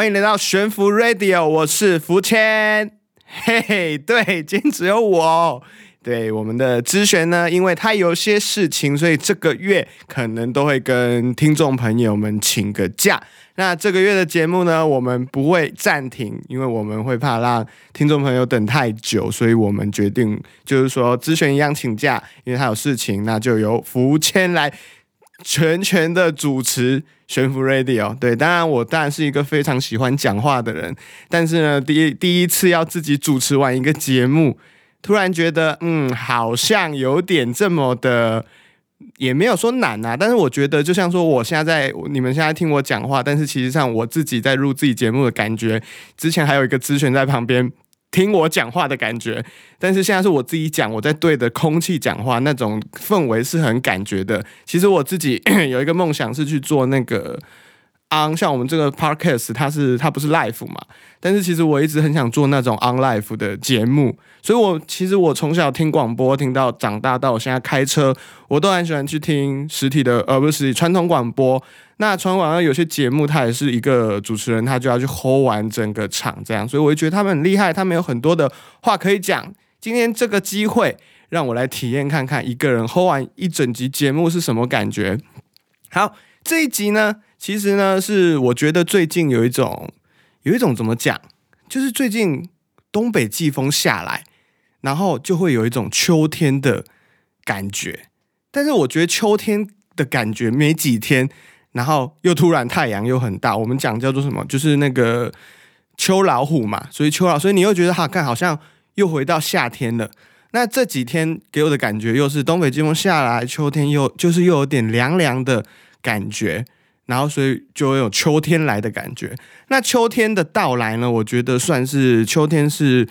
欢迎来到悬浮 Radio，我是福谦，嘿嘿，对，今天只有我。对我们的知璇呢，因为他有些事情，所以这个月可能都会跟听众朋友们请个假。那这个月的节目呢，我们不会暂停，因为我们会怕让听众朋友等太久，所以我们决定就是说，知璇一样请假，因为他有事情，那就由福谦来全权的主持悬浮 Radio。对，当然我当然是一个非常喜欢讲话的人，但是呢，第一第一次要自己主持完一个节目。突然觉得，嗯，好像有点这么的，也没有说难啊。但是我觉得，就像说，我现在在你们现在听我讲话，但是其实上我自己在录自己节目的感觉，之前还有一个咨询在旁边听我讲话的感觉，但是现在是我自己讲，我在对着空气讲话，那种氛围是很感觉的。其实我自己 有一个梦想是去做那个。On 像我们这个 podcast，它是它不是 live 嘛？但是其实我一直很想做那种 on live 的节目，所以我其实我从小听广播听到长大，到我现在开车，我都很喜欢去听实体的，而不是传统广播。那传统广播有些节目，它也是一个主持人，他就要去 hold 完整个场这样，所以我就觉得他们很厉害，他们有很多的话可以讲。今天这个机会，让我来体验看看一个人 hold 完一整集节目是什么感觉。好，这一集呢？其实呢，是我觉得最近有一种，有一种怎么讲，就是最近东北季风下来，然后就会有一种秋天的感觉。但是我觉得秋天的感觉没几天，然后又突然太阳又很大。我们讲叫做什么？就是那个秋老虎嘛。所以秋老，所以你又觉得哈，看好像又回到夏天了。那这几天给我的感觉又是东北季风下来，秋天又就是又有点凉凉的感觉。然后，所以就有秋天来的感觉。那秋天的到来呢？我觉得算是秋天是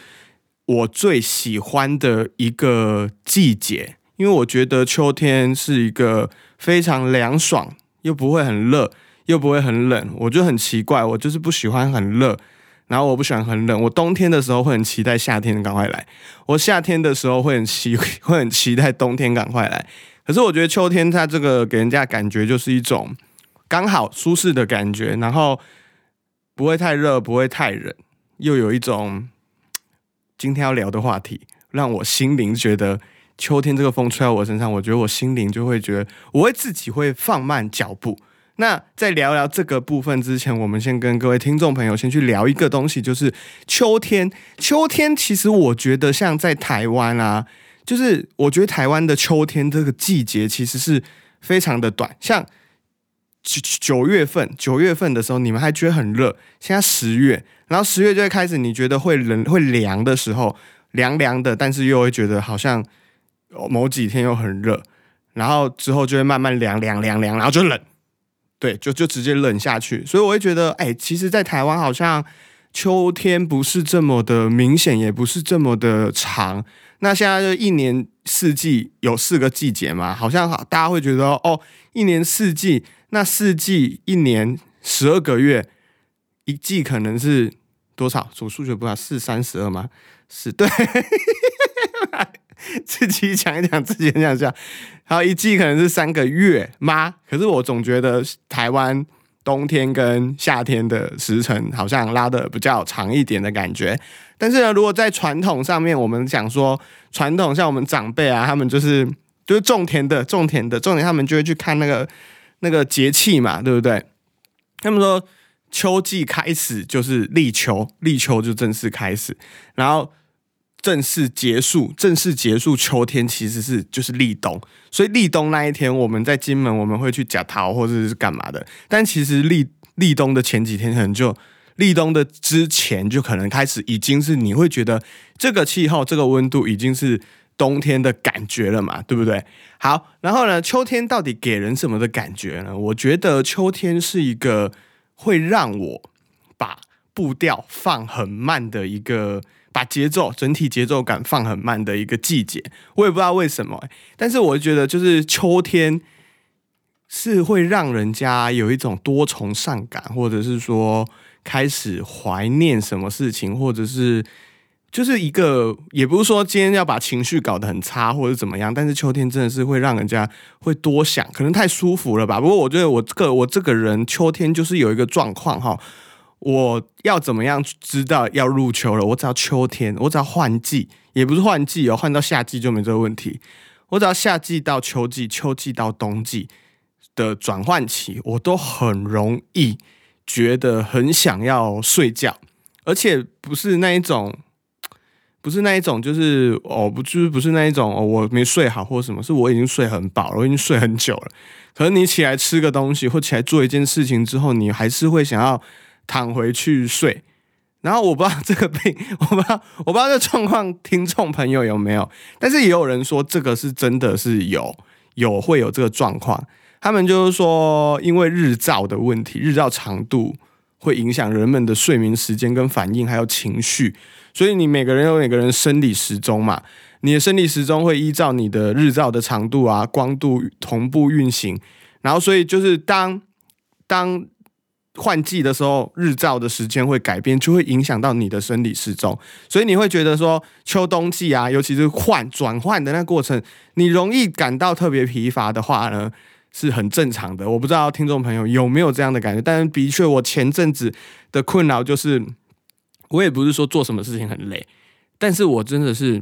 我最喜欢的一个季节，因为我觉得秋天是一个非常凉爽，又不会很热，又不会很冷。我就很奇怪，我就是不喜欢很热，然后我不喜欢很冷。我冬天的时候会很期待夏天赶快来，我夏天的时候会很期会很期待冬天赶快来。可是我觉得秋天它这个给人家感觉就是一种。刚好舒适的感觉，然后不会太热，不会太冷，又有一种今天要聊的话题，让我心灵觉得秋天这个风吹在我身上，我觉得我心灵就会觉得我会自己会放慢脚步。那在聊聊这个部分之前，我们先跟各位听众朋友先去聊一个东西，就是秋天。秋天其实我觉得像在台湾啊，就是我觉得台湾的秋天这个季节其实是非常的短，像。九九月份，九月份的时候，你们还觉得很热。现在十月，然后十月就会开始，你觉得会冷、会凉的时候，凉凉的，但是又会觉得好像某几天又很热，然后之后就会慢慢凉、凉、凉、凉，然后就冷。对，就就直接冷下去。所以我会觉得，哎，其实，在台湾好像秋天不是这么的明显，也不是这么的长。那现在就一年四季有四个季节嘛，好像大家会觉得，哦，一年四季。那四季一年十二个月，一季可能是多少？数数学不好，是三十二吗？是 对，自己讲一讲，自己讲一讲。好，一季可能是三个月吗？可是我总觉得台湾冬天跟夏天的时辰好像拉的比较长一点的感觉。但是呢，如果在传统上面，我们讲说传统，像我们长辈啊，他们就是就是种田的，种田的，种田，他们就会去看那个。那个节气嘛，对不对？他们说秋季开始就是立秋，立秋就正式开始，然后正式结束，正式结束秋天其实是就是立冬，所以立冬那一天我们在金门我们会去假桃或者是干嘛的，但其实立立冬的前几天可能就立冬的之前就可能开始已经是你会觉得这个气候这个温度已经是。冬天的感觉了嘛，对不对？好，然后呢，秋天到底给人什么的感觉呢？我觉得秋天是一个会让我把步调放很慢的一个，把节奏整体节奏感放很慢的一个季节。我也不知道为什么，但是我觉得就是秋天是会让人家有一种多愁善感，或者是说开始怀念什么事情，或者是。就是一个，也不是说今天要把情绪搞得很差或者怎么样，但是秋天真的是会让人家会多想，可能太舒服了吧。不过我觉得我这个我这个人秋天就是有一个状况哈，我要怎么样知道要入秋了？我只要秋天，我只要换季，也不是换季哦，换到夏季就没这个问题。我只要夏季到秋季，秋季到冬季的转换期，我都很容易觉得很想要睡觉，而且不是那一种，不是那一种，就是哦，不就是不是那一种哦，我没睡好或什么，是我已经睡很饱了，我已经睡很久了。可是你起来吃个东西或起来做一件事情之后，你还是会想要躺回去睡。然后我不知道这个病，我不知道，我不知道这状况，听众朋友有没有？但是也有人说这个是真的是有，有会有这个状况。他们就是说，因为日照的问题，日照长度会影响人们的睡眠时间跟反应，还有情绪。所以你每个人有每个人生理时钟嘛，你的生理时钟会依照你的日照的长度啊、光度同步运行。然后，所以就是当当。换季的时候，日照的时间会改变，就会影响到你的生理时钟，所以你会觉得说秋冬季啊，尤其是换转换的那过程，你容易感到特别疲乏的话呢，是很正常的。我不知道听众朋友有没有这样的感觉，但是的确，我前阵子的困扰就是，我也不是说做什么事情很累，但是我真的是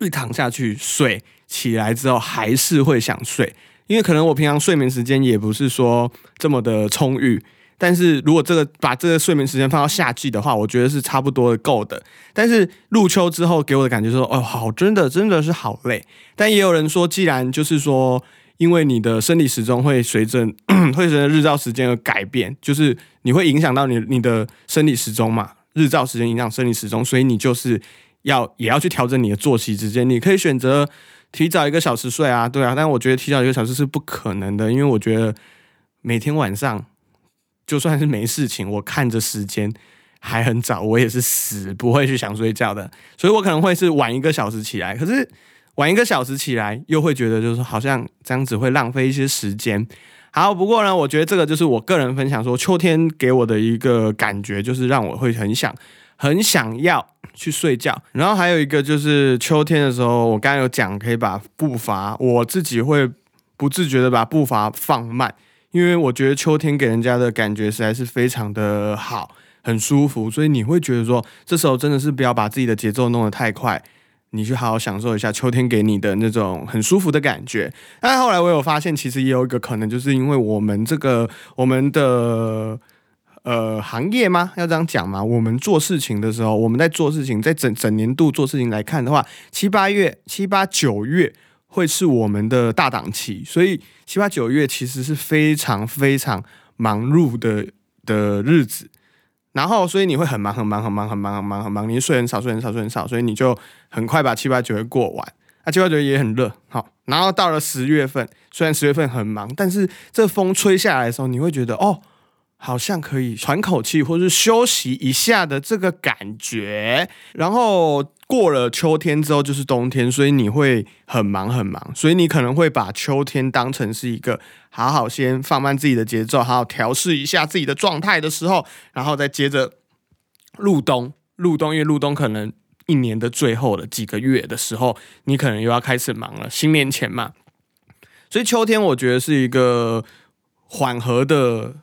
一躺下去睡，起来之后还是会想睡，因为可能我平常睡眠时间也不是说这么的充裕。但是如果这个把这个睡眠时间放到夏季的话，我觉得是差不多够的。但是入秋之后给我的感觉说，哦，好，真的真的是好累。但也有人说，既然就是说，因为你的生理时钟会随着 会随着日照时间而改变，就是你会影响到你你的生理时钟嘛，日照时间影响生理时钟，所以你就是要也要去调整你的作息时间。你可以选择提早一个小时睡啊，对啊。但我觉得提早一个小时是不可能的，因为我觉得每天晚上。就算是没事情，我看着时间还很早，我也是死不会去想睡觉的，所以我可能会是晚一个小时起来。可是晚一个小时起来，又会觉得就是好像这样子会浪费一些时间。好，不过呢，我觉得这个就是我个人分享说，秋天给我的一个感觉，就是让我会很想很想要去睡觉。然后还有一个就是秋天的时候，我刚刚有讲可以把步伐，我自己会不自觉的把步伐放慢。因为我觉得秋天给人家的感觉实在是非常的好，很舒服，所以你会觉得说，这时候真的是不要把自己的节奏弄得太快，你去好好享受一下秋天给你的那种很舒服的感觉。但后来我有发现，其实也有一个可能，就是因为我们这个我们的呃行业吗？要这样讲吗？我们做事情的时候，我们在做事情，在整整年度做事情来看的话，七八月、七八九月。会是我们的大档期，所以七八九月其实是非常非常忙碌的的日子，然后所以你会很忙很忙很忙很忙很忙很忙，你睡很少睡很少睡很少，所以你就很快把七八九月过完。啊，七八九月也很热，好，然后到了十月份，虽然十月份很忙，但是这风吹下来的时候，你会觉得哦。好像可以喘口气，或是休息一下的这个感觉。然后过了秋天之后就是冬天，所以你会很忙很忙，所以你可能会把秋天当成是一个好好先放慢自己的节奏，好好调试一下自己的状态的时候，然后再接着入冬。入冬，因为入冬可能一年的最后的几个月的时候，你可能又要开始忙了，新年前嘛。所以秋天我觉得是一个缓和的。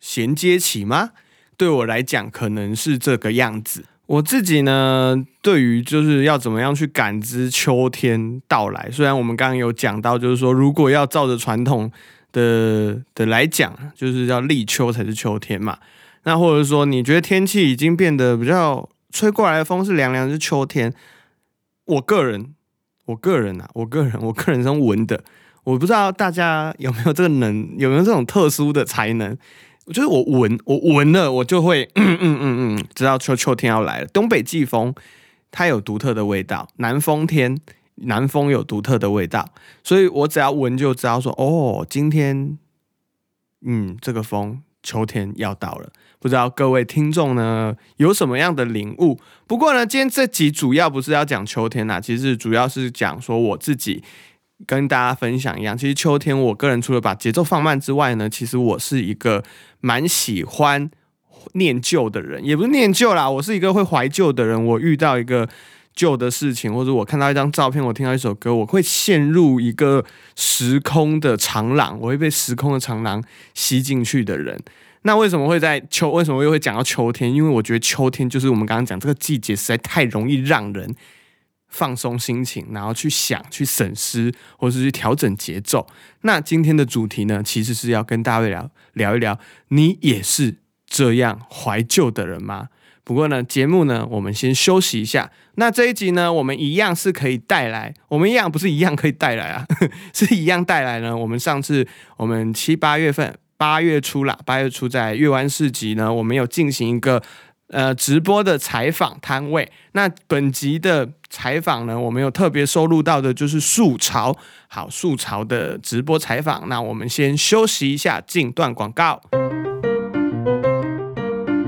衔接期吗？对我来讲，可能是这个样子。我自己呢，对于就是要怎么样去感知秋天到来。虽然我们刚刚有讲到，就是说如果要照着传统的的来讲，就是要立秋才是秋天嘛。那或者说，你觉得天气已经变得比较吹过来的风是凉凉是秋天？我个人，我个人啊，我个人，我个人是闻的。我不知道大家有没有这个能，有没有这种特殊的才能。我觉得我闻我闻了，我就会 嗯嗯嗯嗯，知道秋秋天要来了。东北季风它有独特的味道，南风天南风有独特的味道，所以我只要闻就知道说哦，今天嗯这个风秋天要到了。不知道各位听众呢有什么样的领悟？不过呢，今天这集主要不是要讲秋天啦，其实主要是讲说我自己。跟大家分享一样，其实秋天，我个人除了把节奏放慢之外呢，其实我是一个蛮喜欢念旧的人，也不是念旧啦，我是一个会怀旧的人。我遇到一个旧的事情，或者我看到一张照片，我听到一首歌，我会陷入一个时空的长廊，我会被时空的长廊吸进去的人。那为什么会在秋？为什么又会讲到秋天？因为我觉得秋天就是我们刚刚讲这个季节，实在太容易让人放松心情，然后去想、去审思，或是去调整节奏。那今天的主题呢，其实是要跟大家聊聊一聊，你也是这样怀旧的人吗？不过呢，节目呢，我们先休息一下。那这一集呢，我们一样是可以带来，我们一样不是一样可以带来啊，是一样带来呢。我们上次我们七八月份。八月初啦，八月初在月湾市集呢，我们有进行一个呃直播的采访摊位。那本集的采访呢，我们有特别收录到的就是素潮，好素潮的直播采访。那我们先休息一下，进段广告。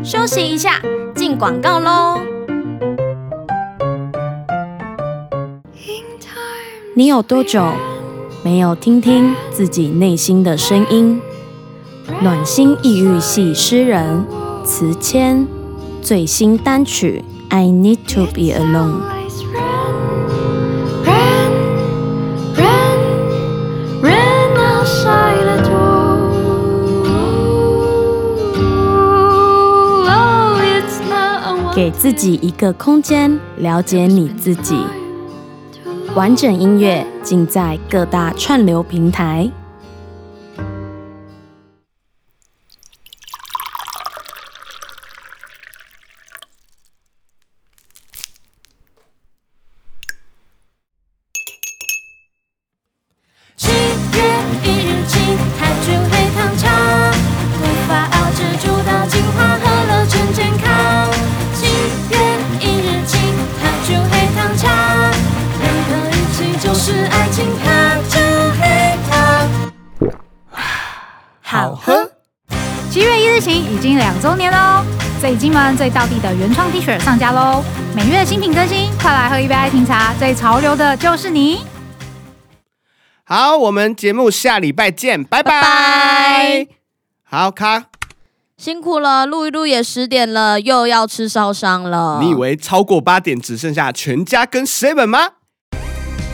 休息一下，进广告喽。你有多久没有听听自己内心的声音？暖心抑郁系诗人词谦最新单曲《I Need to Be Alone》。给自己一个空间，了解你自己。完整音乐尽在各大串流平台。金门最道地的原创 T 恤上架喽！每月新品更新，快来喝一杯爱情茶，最潮流的就是你。好，我们节目下礼拜见，拜拜。好，卡，辛苦了，录一录也十点了，又要吃烧伤了。你以为超过八点只剩下全家跟 seven 吗？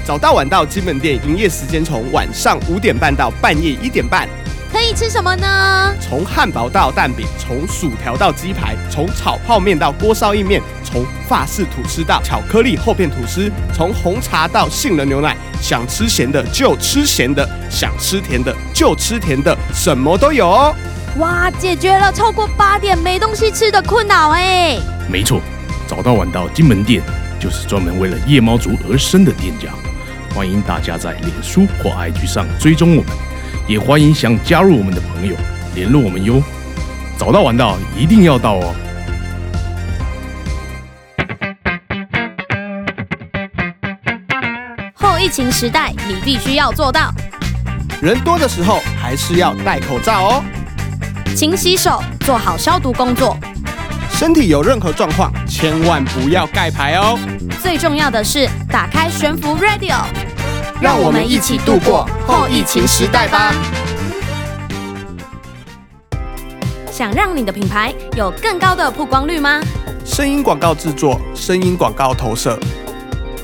早到晚到基本店营业时间从晚上五点半到半夜一点半。可以吃什么呢？从汉堡到蛋饼，从薯条到鸡排，从炒泡面到锅烧意面，从法式吐司到巧克力厚片吐司，从红茶到杏仁牛奶，想吃咸的就吃咸的，想吃甜的就吃甜的，什么都有哦！哇，解决了超过八点没东西吃的困扰哎！没错，早到晚到金门店就是专门为了夜猫族而生的店家，欢迎大家在脸书或 IG 上追踪我们。也欢迎想加入我们的朋友联络我们哟，早到晚到一定要到哦。后疫情时代，你必须要做到。人多的时候还是要戴口罩哦。勤洗手，做好消毒工作。身体有任何状况，千万不要盖牌哦。最重要的是，打开悬浮 Radio。让我们一起度过后疫情时代吧。想让你的品牌有更高的曝光率吗？声音广告制作，声音广告投射，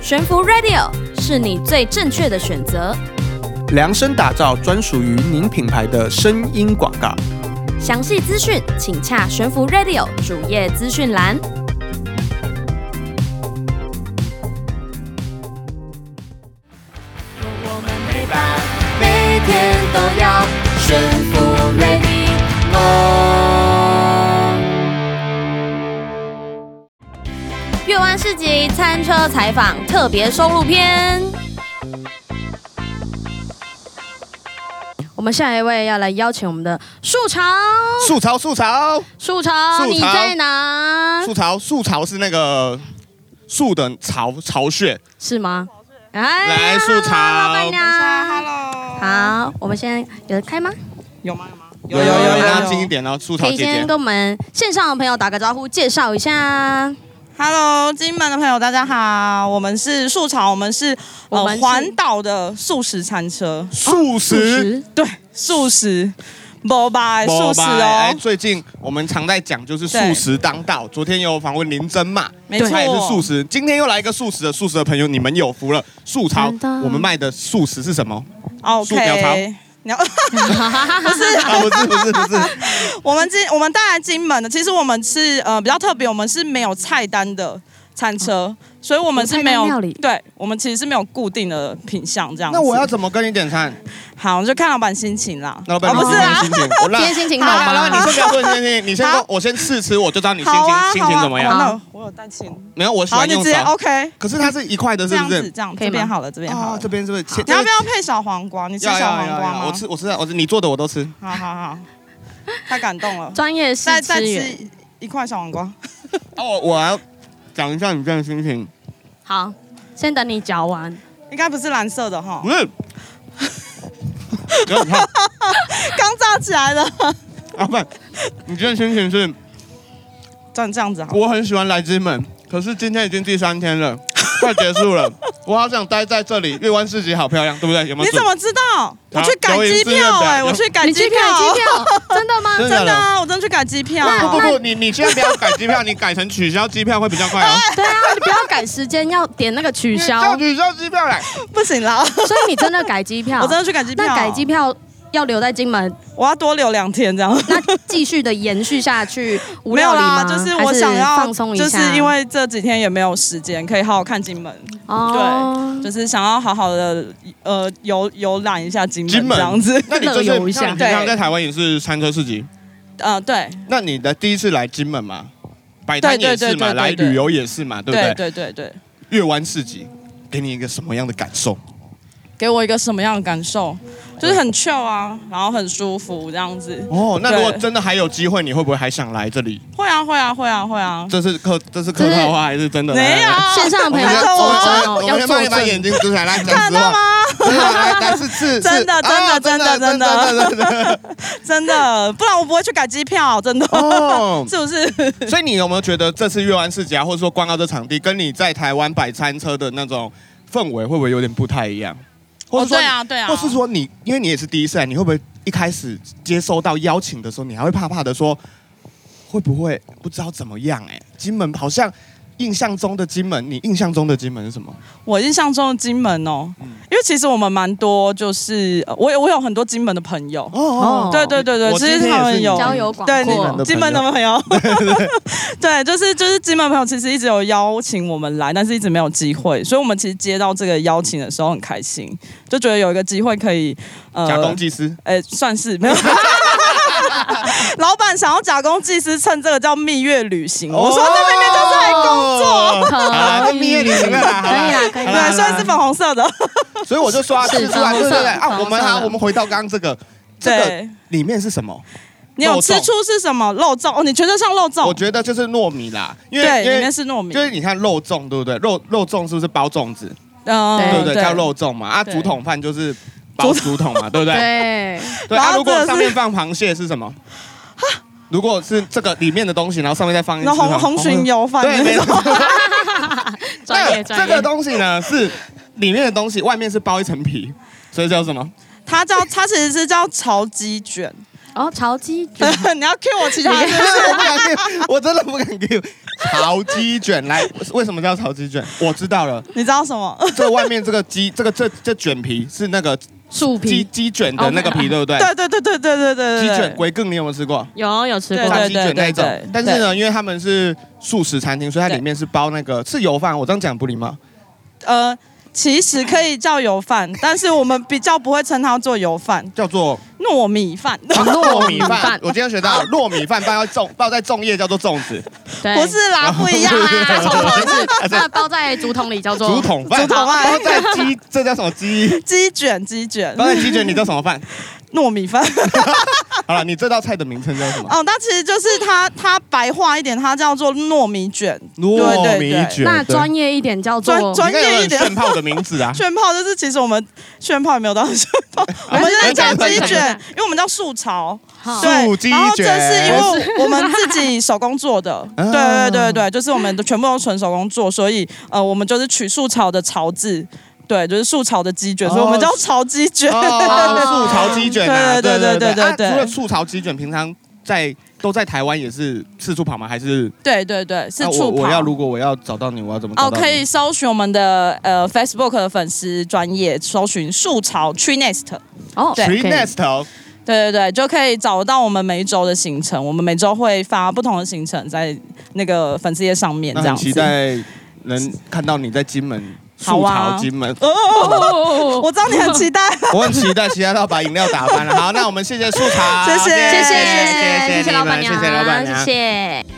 悬浮 Radio 是你最正确的选择。量身打造专属于您品牌的声音广告。详细资讯请洽悬浮 Radio 主页资讯栏。悬浮 Radio，月湾市集餐车采访特别收录篇。我们下一位要来邀请我们的树潮，树潮，树潮，树潮，你在哪？树潮，树潮是那个树的巢巢穴，是吗？来，树潮，老板娘，Hello。好，我们现在有开吗？有吗？有吗？有有有有，近一点，然后出头可以先跟我们线上的朋友打个招呼，介绍一下。Hello，金门的朋友，大家好，我们是素草，我们是呃环岛的素食餐车。素食？对，素食。不吧，素食哎，哦，最近我们常在讲就是素食当道。昨天有访问林真嘛，没错他也是素食。今天又来一个素食的，素食的朋友，你们有福了。素潮，我们卖的素食是什么？素鸟巢 OK。鸟，啊，不是不是不是，我们金我们带来金门的，其实我们是呃比较特别，我们是没有菜单的餐车，所以我们是没有对，我们其实是没有固定的品相这样子。那我要怎么跟你点餐？好，就看老板心情啦。老板哦不是啊，心情，我让 今天心情好好，老板，你吗？先不要说你心情，你先说我先试吃，我就知道你心情心情怎么样。那我有带钱，没有，我喜好，你直接欢用手。OK，可是它是一块的，这样子是不是？这样可以吗这边好了，这边好这。边是不是？你要不要配小黄瓜？你吃小要要要黄瓜吗？要我吃，我吃，我吃，你做的我都吃。好好好，太感动了。专业试再再吃一块小黄瓜。哦，我我要讲一下你这样的心情，好，先等你嚼完。应该不是蓝色的哈不，是？刚炸起来的。啊，不，你这样心情是，这样这样子好。我很喜欢来之门，可是今天已经第三天了，快结束了，我好想待在这里。月湾市集好漂亮，对不对？有没有？你怎么知道？我去改机票哎，有我去改机机票，机票，真的吗？真的啊，我真的去改机票。不不不，你你现在不要改机票，你改成取消机票会比较快哦。对啊，你不要改时间，要点那个取消。取消机票来，不行啦，所以你真的改机票？我真的去改机票。那改机，票要留在金门，我要多留两天这样。那继续的延续下去，无没有料理吗？啦，就是我想要放松一下就，是因为这几天也没有时间可以好好看金门，哦，对就是想要好好的呃游游览一下金门这样子。那你 就是游一下对在台湾也是餐车市集，呃，对那你的第一次来金门嘛？摆摊也是嘛，来旅游也是嘛，对不对对？对对对，月湾市集给你一个什么样的感受？给我一个什么样的感受？就是很 chill 啊，然后很舒服这样子。哦，那如果真的还有机会，你会不会还想来这里？会啊会啊会啊会啊，这是客，这是客套话还是真的？没有线上的朋友我们先要作我们证哦，我们先要作证。帮你把眼睛遮起来，看到吗？。真的来来是是，真的真的真真的真的真的 真的，不然我不会去改机票，真的，哦。是不是？所以你有没有觉得这次月湾市集啊，或者说光耀这场地，跟你在台湾摆餐车的那种氛围，会不会有点不太一样？或哦，者说对啊对啊，或是说你，因为你也是第一次来，你会不会一开始接收到邀请的时候，你还会怕怕的说，会不会不知道怎么样、哎，金门好像印象中的金门，你印象中的金门是什么？我印象中的金门哦，嗯因为其实我们蛮多，就是呃我有我有很多金门的朋友。哦对对对对，其实他们有交友广对阔你金门的朋友，对，就是就是金门朋友，其实一直有邀请我们来，但是一直没有机会，所以我们其实接到这个邀请的时候很开心，就觉得有一个机会可以呃假公济私。哎、算是没有。老板想要假公济私，趁这个叫蜜月旅行。我说这明明就工作，可好蜜月旅行了啦，可以啦可以虽然是粉红色的，所以我就说啊，吃出来，对不对对啊，我们啊，我们回到刚刚这个，这个。里面是什么？你有肉粽吃出是什么肉粽？哦，你觉得像肉粽？我觉得就是糯米啦，因为对，里因为面是糯米，就是你看肉粽对不对？肉肉粽是不是包粽子？嗯对不对？叫肉粽嘛。啊，竹筒饭就是包竹筒嘛，对不对？对，对啊，如果上面放螃蟹是什么？如果是这个里面的东西，然后上面再放一只红红鲟油饭对，没那种，错。专业专业。这个东西呢是里面的东西，外面是包一层皮，所以叫什么？它叫它其实是叫潮鸡卷。哦，潮鸡卷，你要 cue 我其他的我不敢 Q，我真的不敢 Q。潮鸡卷来，为什么叫潮鸡卷？我知道了，你知道什么？这外面这个鸡，这个这这卷皮是那个鸡树皮鸡鸡卷的那个皮，对不对？对对对对对对对鸡卷龟更你有没有吃过？有有吃过鸡卷那种，但是呢，因为他们是素食餐厅，所以它里面是包那个是油饭。我这样讲不礼貌？呃，其实可以叫油饭，但是我们比较不会称它做油饭，叫做糯米饭。糯米饭。我今天学到糯米饭包在粽包在粽叶叫做粽子，不是啦，不一样再啦。重头是，那包在竹筒里叫做竹筒饭。竹筒饭包在鸡，这叫什么鸡？鸡卷，鸡卷，包在鸡卷，你叫什么饭？糯米饭。好了，你这道菜的名称叫什么？哦，它其实就是它，它白话一点，它叫做糯米卷。糯米卷。那专业一点叫做专专业一点很炫炮的名字啊。炫炮就是，其实我们炫炮也没有到炫炮，我们现在叫鸡卷，因为我们叫素潮。好对素鸡，然后这是因为我们自己手工做的，啊 对对对对，就是我们的全部都纯手工做，所以呃，我们就是取素潮的潮字。对，就是素潮的鸡卷，哦所以我们叫潮鸡卷。哦，素潮鸡卷啊，对对对对对啊对除了素潮鸡卷，平常在都在台湾也是四处跑吗？还是对对对，是那触跑。我我要如果我要找到你，我要怎么哦，可以搜寻我们的呃 Facebook 的粉丝专业，搜寻树巢 Tree Nest，哦，对 Tree Nest 哦对对对，就可以找到我们每一周的行程。我们每周会发不同的行程在那个粉丝页上面，这样子。期待能看到你在金门素好啊金门，哦，我知道你很期待。我很期待，期待到把饮料打翻了。好，那我们谢谢素潮，谢谢谢谢谢谢谢老板娘，谢谢老板娘，谢谢。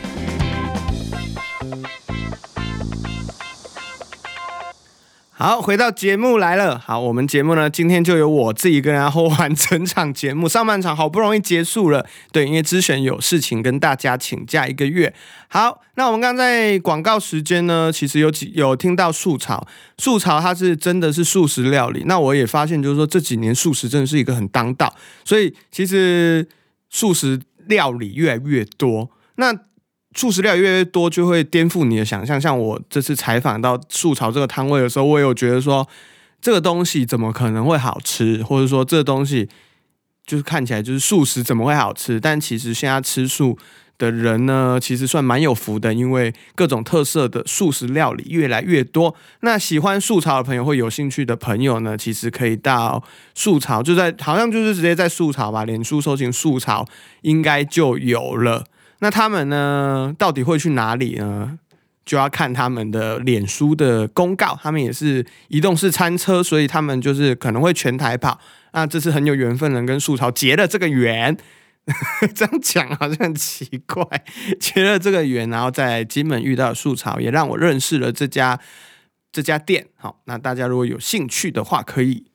好，回到节目来了。好，我们节目呢，今天就由我自己一个人 hold 完整场节目，上半场好不容易结束了。对，因为之前有事情跟大家请假一个月。好，那我们刚在广告时间呢，其实有几有听到素潮，素潮它是真的是素食料理。那我也发现，就是说这几年素食真的是一个很当道，所以其实素食料理越来越多。那素食料越来越多，就会颠覆你的想象。像我这次采访到素潮这个摊位的时候，我有觉得说，这个东西怎么可能会好吃，或者说这东西就是看起来就是素食怎么会好吃？但其实现在吃素的人呢，其实算蛮有福的，因为各种特色的素食料理越来越多。那喜欢素潮的朋友会有兴趣的朋友呢，其实可以到素潮，就在好像就是直接在素潮吧，脸书搜寻素潮应该就有了。那他们呢，到底会去哪里呢？就要看他们的脸书的公告。他们也是移动式餐车，所以他们就是可能会全台跑。那这次很有缘分，能跟树潮结了这个缘。这样讲好像很奇怪，结了这个缘，然后在金门遇到树潮，也让我认识了这家这家店。好，那大家如果有兴趣的话，可以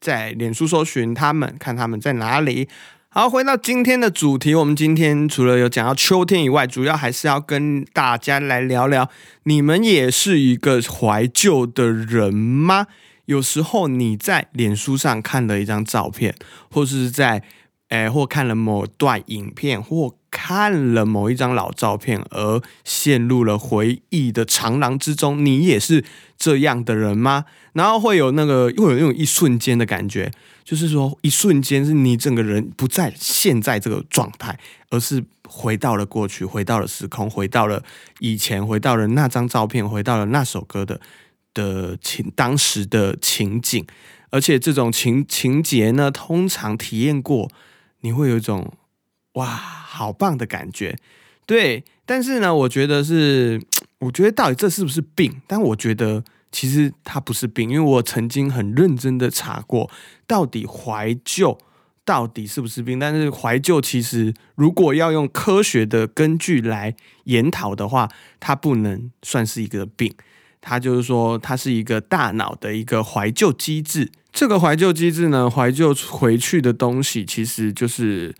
在脸书搜寻他们，看他们在哪里。好，回到今天的主题，我们今天除了有讲到秋天以外，主要还是要跟大家来聊聊，你们也是一个怀旧的人吗？有时候你在脸书上看了一张照片，或是在诶、或看了某段影片，或看了某一张老照片，而陷入了回忆的长廊之中，你也是这样的人吗？然后会有那个会有那种一瞬间的感觉，就是说一瞬间是你整个人不在现在这个状态，而是回到了过去，回到了时空，回到了以前，回到了那张照片，回到了那首歌的的情当时的情景，而且这种情情节呢，通常体验过，你会有一种哇，好棒的感觉。对，但是呢，我觉得是，我觉得到底这是不是病？但我觉得其实它不是病，因为我曾经很认真的查过，到底怀旧到底是不是病？但是怀旧其实如果要用科学的根据来研讨的话，它不能算是一个病。它就是说，它是一个大脑的一个怀旧机制。这个怀旧机制呢，怀旧回去的东西，其实就是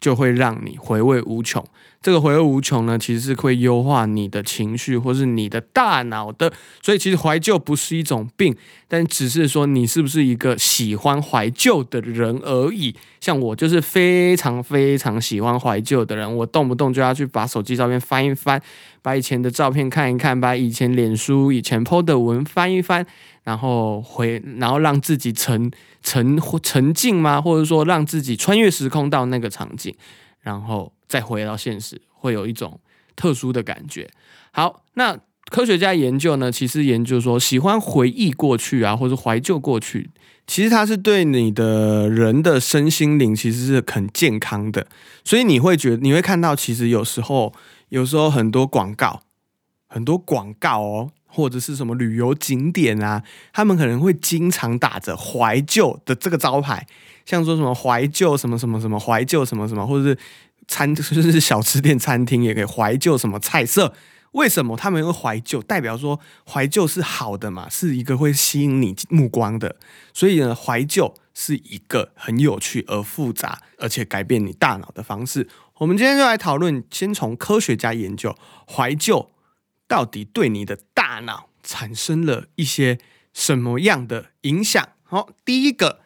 就会让你回味无穷。这个回味无穷呢，其实是会优化你的情绪或是你的大脑的。所以，其实怀旧不是一种病，但只是说你是不是一个喜欢怀旧的人而已。像我就是非常非常喜欢怀旧的人，我动不动就要去把手机照片翻一翻，把以前的照片看一看，把以前脸书、以前 PO 的文翻一翻，然后回，然后让自己沉沉沉浸吗？或者说让自己穿越时空到那个场景，然后再回到现实，会有一种特殊的感觉。好，那科学家研究呢，其实研究说，喜欢回忆过去啊，或者怀旧过去，其实它是对你的人的身心灵其实是很健康的。所以你会觉得，你会看到，其实有时候，有时候很多广告，很多广告哦，或者是什么旅游景点啊，他们可能会经常打着怀旧的这个招牌，像说什么怀旧什么什么什么怀旧什么什么，或者是餐 就是小吃店、餐厅也可以怀旧什么菜色。为什么他们会怀旧？代表说怀旧是好的嘛，是一个会吸引你目光的。所以呢，怀旧是一个很有趣而复杂，而且改变你大脑的方式。我们今天就来讨论，先从科学家研究怀旧到底对你的大脑产生了一些什么样的影响。好，第一个，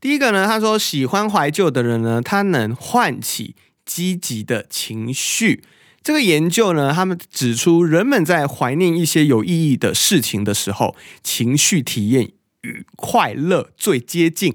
第一个呢，他说喜欢怀旧的人呢，他能唤起积极的情绪。这个研究呢，他们指出，人们在怀念一些有意义的事情的时候，情绪体验与快乐最接近。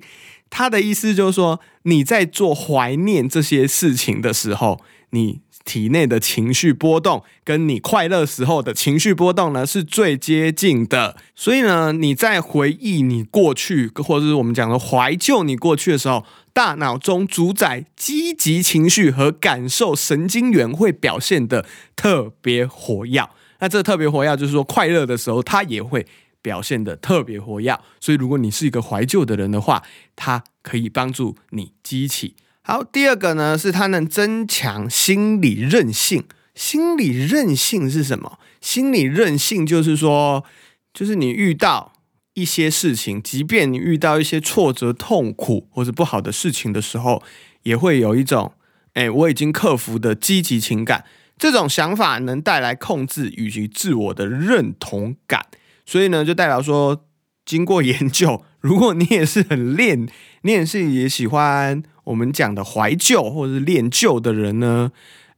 他的意思就是说，你在做怀念这些事情的时候，你体内的情绪波动跟你快乐时候的情绪波动呢是最接近的。所以呢，你在回忆你过去，或者是我们讲的怀旧你过去的时候，大脑中主宰积极情绪和感受神经元会表现的特别活跃。那这特别活跃就是说，快乐的时候它也会。表现的特别活跃，所以如果你是一个怀旧的人的话，它可以帮助你激起。好，第二个呢，是它能增强心理韧性。心理韧性是什么？心理韧性就是说，就是你遇到一些事情，即便你遇到一些挫折、痛苦或者不好的事情的时候，也会有一种，哎，我已经克服的积极情感。这种想法能带来控制以及自我的认同感。所以呢，就代表说，经过研究，如果你也是很恋，你也是也喜欢我们讲的怀旧或者是恋旧的人呢，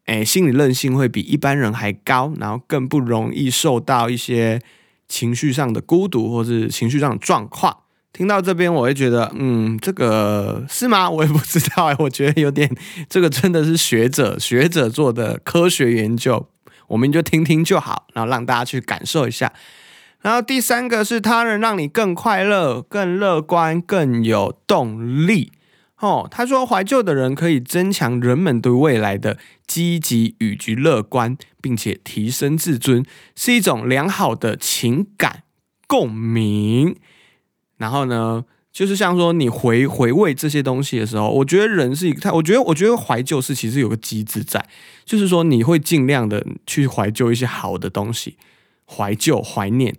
哎，心理韧性会比一般人还高，然后更不容易受到一些情绪上的孤独或是情绪上的状况。听到这边，我会觉得，嗯，这个是吗？我也不知道哎，我觉得有点，这个真的是学者学者做的科学研究，我们就听听就好，然后让大家去感受一下。然后第三个是他能让你更快乐、更乐观、更有动力。哦，他说怀旧的人可以增强人们对未来的积极与及乐观，并且提升自尊，是一种良好的情感共鸣。然后呢，就是像说你回回味这些东西的时候，我觉得人是一个，他我觉得我觉得怀旧是其实有个机制在，就是说你会尽量的去怀旧一些好的东西，怀旧怀念。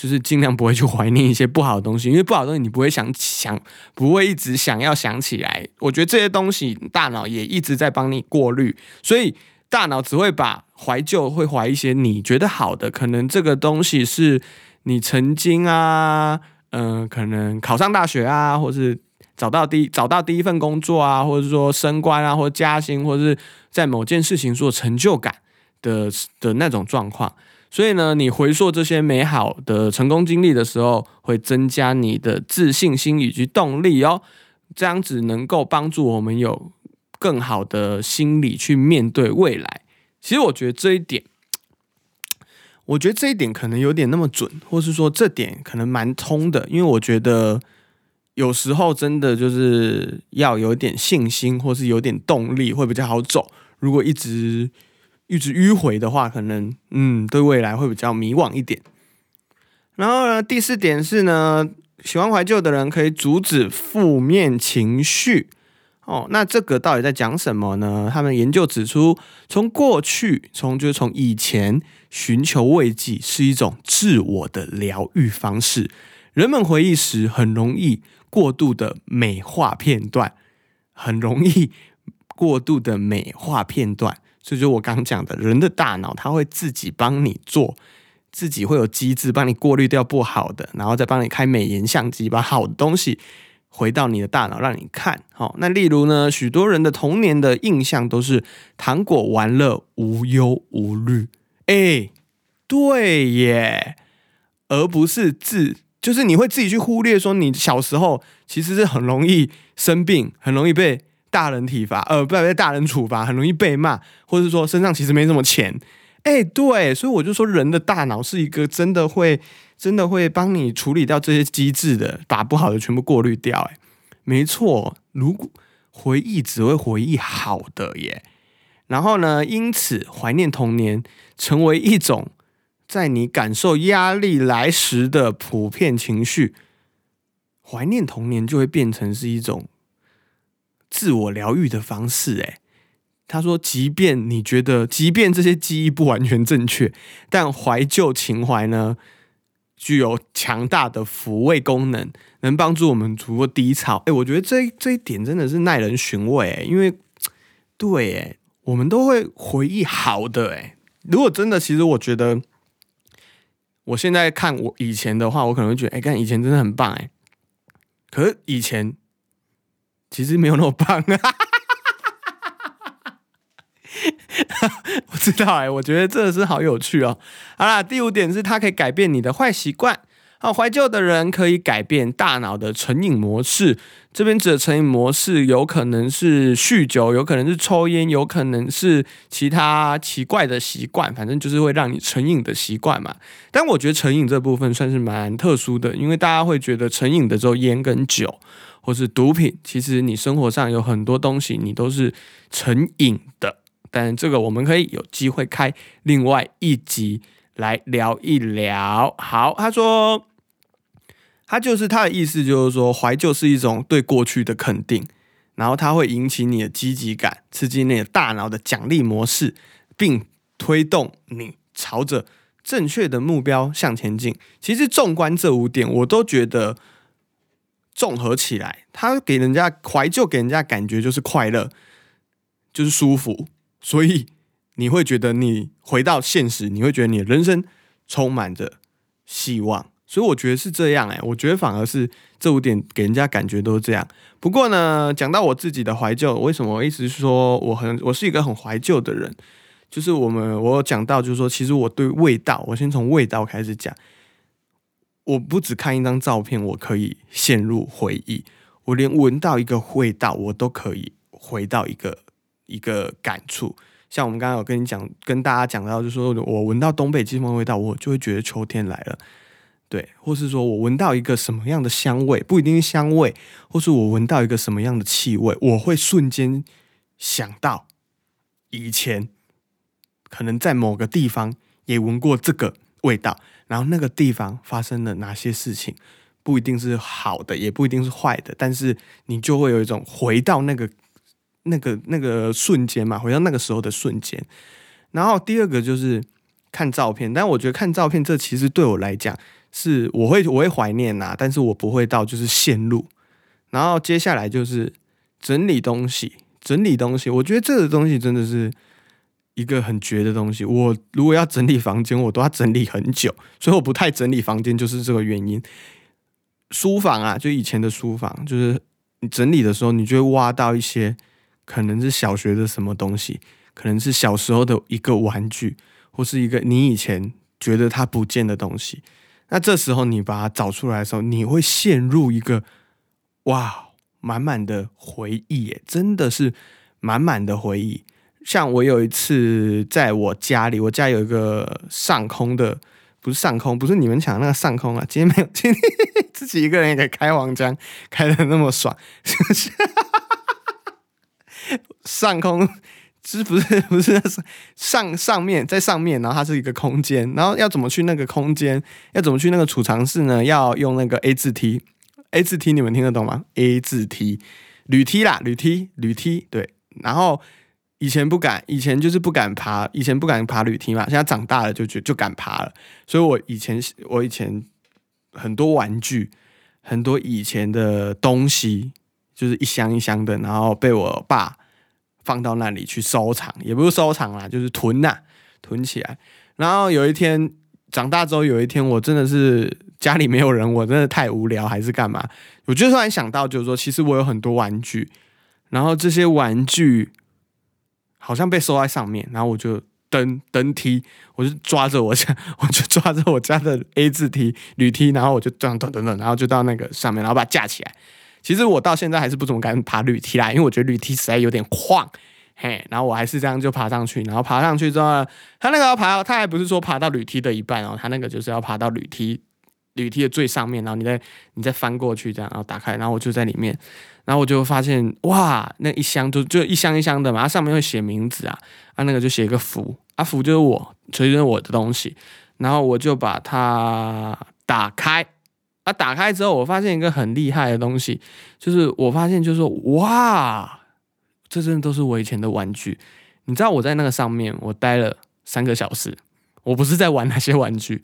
就是尽量不会去怀念一些不好的东西，因为不好的东西你不会想想，不会一直想要想起来。我觉得这些东西大脑也一直在帮你过滤，所以大脑只会把怀旧会怀一些你觉得好的，可能这个东西是你曾经啊，嗯，可能考上大学啊，或是找到第找到第一份工作啊，或者说升官啊，或加薪，或者是在某件事情做成就感的的那种状况。所以呢，你回溯这些美好的成功经历的时候，会增加你的自信心以及动力哦。这样子能够帮助我们有更好的心理去面对未来。其实我觉得这一点，我觉得这一点可能有点那么准，或是说这点可能蛮通的。因为我觉得有时候真的就是要有点信心，或是有点动力会比较好走。如果一直一直迂回的话，可能嗯，对未来会比较迷惘一点。然后呢，第四点是呢，喜欢怀旧的人可以阻止负面情绪。哦，那这个到底在讲什么呢？他们研究指出，从过去，从就是从以前，寻求慰藉是一种自我的疗愈方式。人们回忆时很容易过度的美化片段，很容易过度的美化片段。这就是我刚讲的，人的大脑它会自己帮你做，自己会有机制帮你过滤掉不好的，然后再帮你开美颜相机，把好的东西回到你的大脑让你看。好，那例如呢，许多人的童年的印象都是糖果玩乐无忧无虑，哎，对耶，而不是自，就是你会自己去忽略说你小时候其实是很容易生病，很容易被。大人体罚，呃，不要被大人处罚，很容易被骂，或者是说身上其实没什么钱，哎，对，所以我就说人的大脑是一个真的会，真的会帮你处理掉这些机制的，把不好的全部过滤掉，哎，没错，如果回忆只会回忆好的耶，然后呢，因此怀念童年成为一种在你感受压力来时的普遍情绪，怀念童年就会变成是一种。自我疗愈的方式，诶，他说，即便你觉得，即便这些记忆不完全正确，但怀旧情怀呢，具有强大的抚慰功能，能帮助我们度过低潮。哎，我觉得这这一点真的是耐人寻味，因为对，哎，我们都会回忆好的，哎，如果真的，其实我觉得，我现在看我以前的话，我可能会觉得，哎，看以前真的很棒，哎，可是以前。其实没有那么棒啊！我知道哎，我觉得这是好有趣哦。好啦，第五点是它可以改变你的坏习惯好，怀旧的人可以改变大脑的成瘾模式。这边指的成瘾模式，有可能是酗酒，有可能是抽烟，有可能是其他奇怪的习惯，反正就是会让你成瘾的习惯嘛。但我觉得成瘾这部分算是蛮特殊的，因为大家会觉得成瘾的只有烟跟酒，或是毒品。其实你生活上有很多东西，你都是成瘾的。但这个我们可以有机会开另外一集来聊一聊。好，他说。他就是他的意思，就是说怀旧是一种对过去的肯定，然后它会引起你的积极感，刺激你的大脑的奖励模式，并推动你朝着正确的目标向前进。其实纵观这五点，我都觉得综合起来，他给人家怀旧，给人家感觉就是快乐，就是舒服，所以你会觉得你回到现实，你会觉得你的人生充满着希望。所以我觉得是这样哎，我觉得反而是这五点给人家感觉都是这样。不过呢，讲到我自己的怀旧，为什么我一直说我很我是一个很怀旧的人？就是我们我讲到，就是说，其实我对味道，我先从味道开始讲。我不只看一张照片，我可以陷入回忆；我连闻到一个味道，我都可以回到一个一个感触。像我们刚刚有跟你讲，跟大家讲到，就是说我闻到东北季风味道，我就会觉得秋天来了。对，或是说我闻到一个什么样的香味，不一定是香味，或是我闻到一个什么样的气味，我会瞬间想到以前可能在某个地方也闻过这个味道，然后那个地方发生了哪些事情，不一定是好的，也不一定是坏的，但是你就会有一种回到那个那个那个瞬间嘛，回到那个时候的瞬间。然后第二个就是看照片，但我觉得看照片这其实对我来讲。是我会我会怀念呐，但是我不会到就是陷入。然后接下来就是整理东西，整理东西。我觉得这个东西真的是一个很绝的东西。我如果要整理房间，我都要整理很久，所以我不太整理房间，就是这个原因。书房啊，就以前的书房，就是你整理的时候，你就会挖到一些可能是小学的什么东西，可能是小时候的一个玩具，或是一个你以前觉得它不见的东西。那这时候你把它找出来的时候，你会陷入一个哇满满的回忆，耶，真的是满满的回忆。像我有一次在我家里，我家有一个上空的，不是上空，不是你们讲那个上空啊，今天没有，今天 自己一个人也可以开黄腔，开的那么爽，上空。是不是不是上上面在上面，然后它是一个空间，然后要怎么去那个空间？要怎么去那个储藏室呢？要用那个 A 字梯，A 字梯你们听得懂吗？A 字梯，铝梯啦，铝梯，铝梯，对。然后以前不敢，以前就是不敢爬，以前不敢爬铝梯嘛。现在长大了就就就敢爬了。所以我以前我以前很多玩具，很多以前的东西，就是一箱一箱的，然后被我爸。放到那里去收藏，也不是收藏啦，就是囤呐，囤起来。然后有一天长大之后，有一天我真的是家里没有人，我真的太无聊还是干嘛？我就突然想到，就是说，其实我有很多玩具，然后这些玩具好像被收在上面，然后我就登登梯，我就抓着我家，我就抓着我家的 A 字梯、铝梯，然后我就这样等等等，然后就到那个上面，然后把它架起来。其实我到现在还是不怎么敢爬铝梯啦，因为我觉得铝梯实在有点晃，嘿，然后我还是这样就爬上去，然后爬上去之后，他那个要爬，他还不是说爬到铝梯的一半哦，他那个就是要爬到铝梯铝梯的最上面，然后你再你再翻过去这样，然后打开，然后我就在里面，然后我就发现哇，那一箱就就一箱一箱的嘛，它上面会写名字啊，啊那个就写一个福，啊福就是我，随着我的东西，然后我就把它打开。啊！打开之后，我发现一个很厉害的东西，就是我发现，就是说，哇，这真的都是我以前的玩具。你知道我在那个上面，我待了三个小时。我不是在玩那些玩具，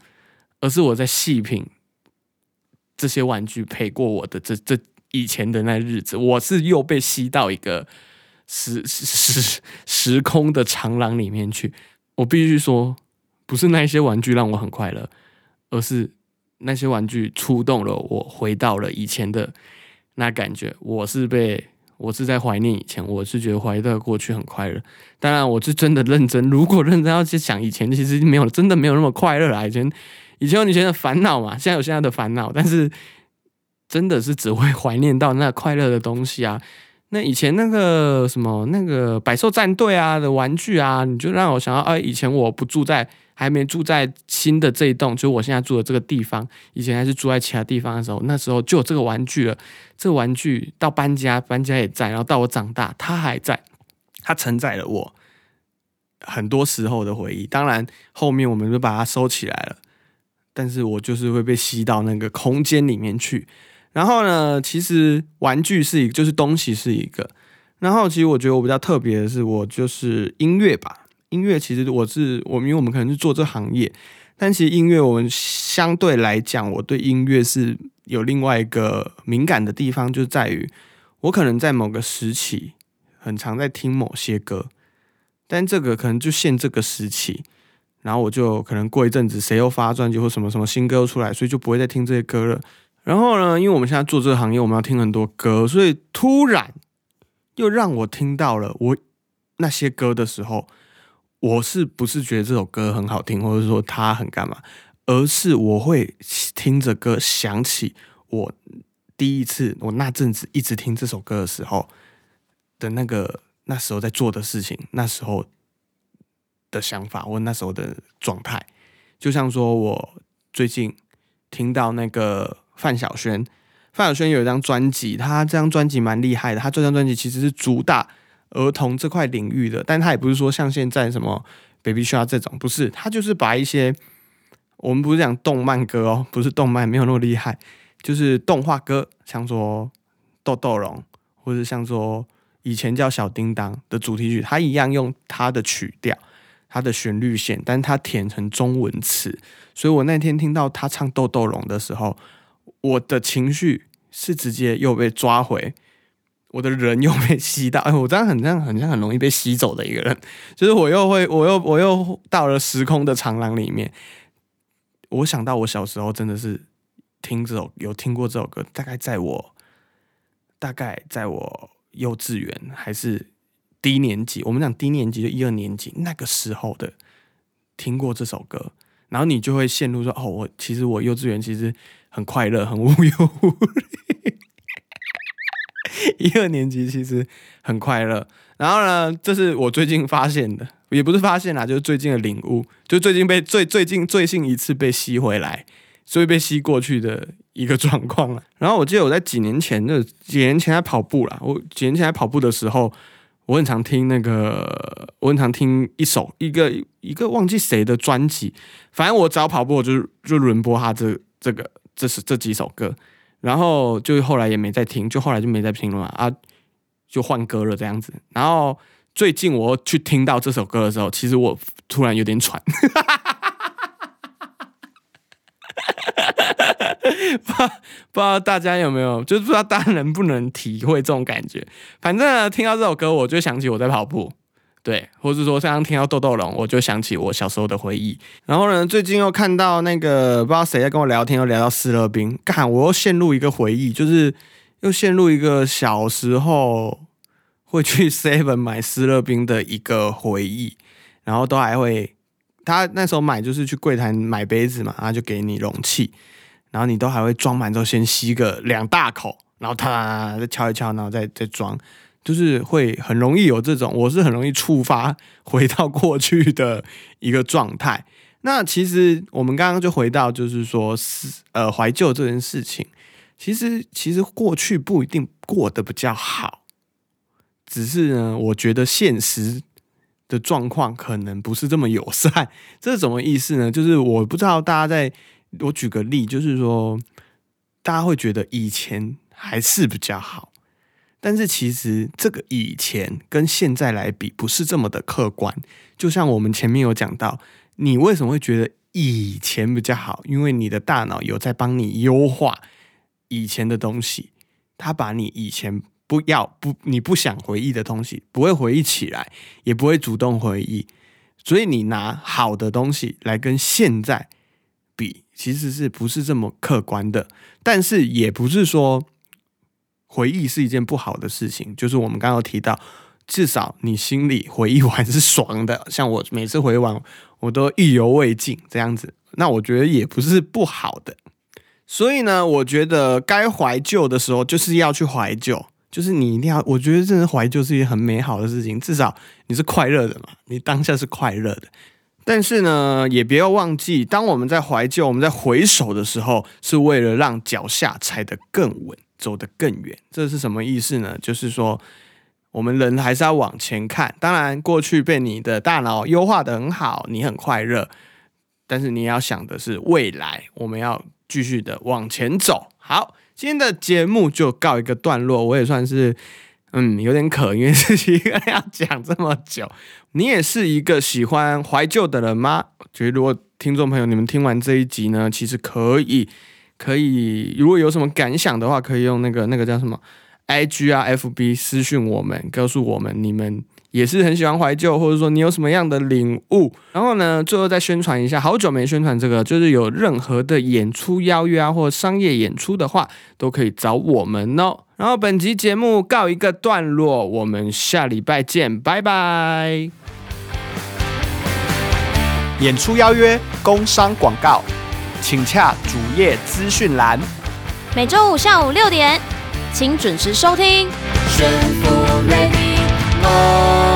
而是我在细品这些玩具陪过我的这这以前的那日子。我是又被吸到一个时时时空的长廊里面去。我必须说，不是那些玩具让我很快乐，而是。那些玩具触动了我，回到了以前的那感觉。我是被，我是在怀念以前，我是觉得怀的过去很快乐。当然，我是真的认真。如果认真要去想以前，其实没有，真的没有那么快乐啦。以前，以前有以前的烦恼嘛，现在有现在的烦恼，但是真的是只会怀念到那快乐的东西啊。那以前那个什么那个百兽战队啊的玩具啊，你就让我想到，哎，以前我不住在还没住在新的这一栋，就我现在住的这个地方，以前还是住在其他地方的时候，那时候就有这个玩具了。这个玩具到搬家，搬家也在，然后到我长大，它还在，它承载了我很多时候的回忆。当然，后面我们就把它收起来了，但是我就是会被吸到那个空间里面去。然后呢，其实玩具是一，就是东西是一个。然后其实我觉得我比较特别的是，我就是音乐吧。音乐其实我是我，因为我们可能是做这行业，但其实音乐我们相对来讲，我对音乐是有另外一个敏感的地方，就在于我可能在某个时期很常在听某些歌，但这个可能就限这个时期，然后我就可能过一阵子谁又发专辑或什么什么新歌出来，所以就不会再听这些歌了。然后呢，因为我们现在做这个行业，我们要听很多歌，所以突然又让我听到了我那些歌的时候，我是不是觉得这首歌很好听，或者说它很干嘛？而是我会听着歌想起我第一次我那阵子一直听这首歌的时候的那个那时候在做的事情，那时候的想法，或那时候的状态，就像说我最近听到那个。范晓萱，范晓萱有一张专辑，她这张专辑蛮厉害的。她这张专辑其实是主打儿童这块领域的，但她也不是说像现在什么 Baby Shark 这种，不是，她就是把一些我们不是讲动漫歌哦，不是动漫，没有那么厉害，就是动画歌，像说豆豆龙，或者像说以前叫小叮当的主题曲，他一样用他的曲调、她的旋律线，但她填成中文词。所以我那天听到他唱豆豆龙的时候。我的情绪是直接又被抓回，我的人又被吸到，我这样很像很像很容易被吸走的一个人，就是我又会，我又我又到了时空的长廊里面。我想到我小时候真的是听这首有听过这首歌，大概在我大概在我幼稚园还是低年级，我们讲低年级就一二年级那个时候的听过这首歌，然后你就会陷入说，哦，我其实我幼稚园其实。很快乐，很无忧无虑。一二年级其实很快乐。然后呢，这是我最近发现的，也不是发现啦，就是最近的领悟，就最近被最最近最近一次被吸回来，所以被吸过去的一个状况了。然后我记得我在几年前，就几年前在跑步啦，我几年前在跑步的时候，我很常听那个，我很常听一首一个一个忘记谁的专辑，反正我只要跑步，我就就轮播他这这个。这是这几首歌，然后就后来也没再听，就后来就没再听了啊，就换歌了这样子。然后最近我去听到这首歌的时候，其实我突然有点喘，不不知道大家有没有，就是不知道大家能不能体会这种感觉。反正听到这首歌，我就想起我在跑步。对，或者说刚刚听到豆豆龙，我就想起我小时候的回忆。然后呢，最近又看到那个不知道谁在跟我聊天，又聊到斯乐冰，干，我又陷入一个回忆，就是又陷入一个小时候会去 Seven 买斯乐冰的一个回忆。然后都还会，他那时候买就是去柜台买杯子嘛，然后就给你容器，然后你都还会装满之后先吸个两大口，然后他再敲一敲，然后再再装。就是会很容易有这种，我是很容易触发回到过去的一个状态。那其实我们刚刚就回到，就是说是呃怀旧这件事情，其实其实过去不一定过得比较好，只是呢，我觉得现实的状况可能不是这么友善。这是什么意思呢？就是我不知道大家在，我举个例，就是说大家会觉得以前还是比较好。但是其实这个以前跟现在来比不是这么的客观，就像我们前面有讲到，你为什么会觉得以前比较好？因为你的大脑有在帮你优化以前的东西，它把你以前不要不你不想回忆的东西不会回忆起来，也不会主动回忆，所以你拿好的东西来跟现在，其实是不是这么客观的？但是也不是说。回忆是一件不好的事情，就是我们刚刚提到，至少你心里回忆完是爽的。像我每次回完，我都意犹未尽这样子，那我觉得也不是不好的。所以呢，我觉得该怀旧的时候就是要去怀旧，就是你一定要，我觉得真的怀旧是一件很美好的事情，至少你是快乐的嘛，你当下是快乐的。但是呢，也不要忘记，当我们在怀旧、我们在回首的时候，是为了让脚下踩得更稳，走得更远。这是什么意思呢？就是说，我们人还是要往前看。当然，过去被你的大脑优化的很好，你很快乐，但是你要想的是未来，我们要继续的往前走。好，今天的节目就告一个段落，我也算是。嗯，有点渴，因为是一个要讲这么久。你也是一个喜欢怀旧的人吗？觉 得如果听众朋友你们听完这一集呢，其实可以，可以，如果有什么感想的话，可以用那个那个叫什么 I G 啊 F B 私讯我们，告诉我们你们。也是很喜欢怀旧，或者说你有什么样的领悟，然后呢，最后再宣传一下，好久没宣传这个，就是有任何的演出邀约啊，或商业演出的话，都可以找我们哦。然后本集节目告一个段落，我们下礼拜见，拜拜。演出邀约、工商广告，请洽主页资讯栏。每周五下午六点，请准时收听。nós.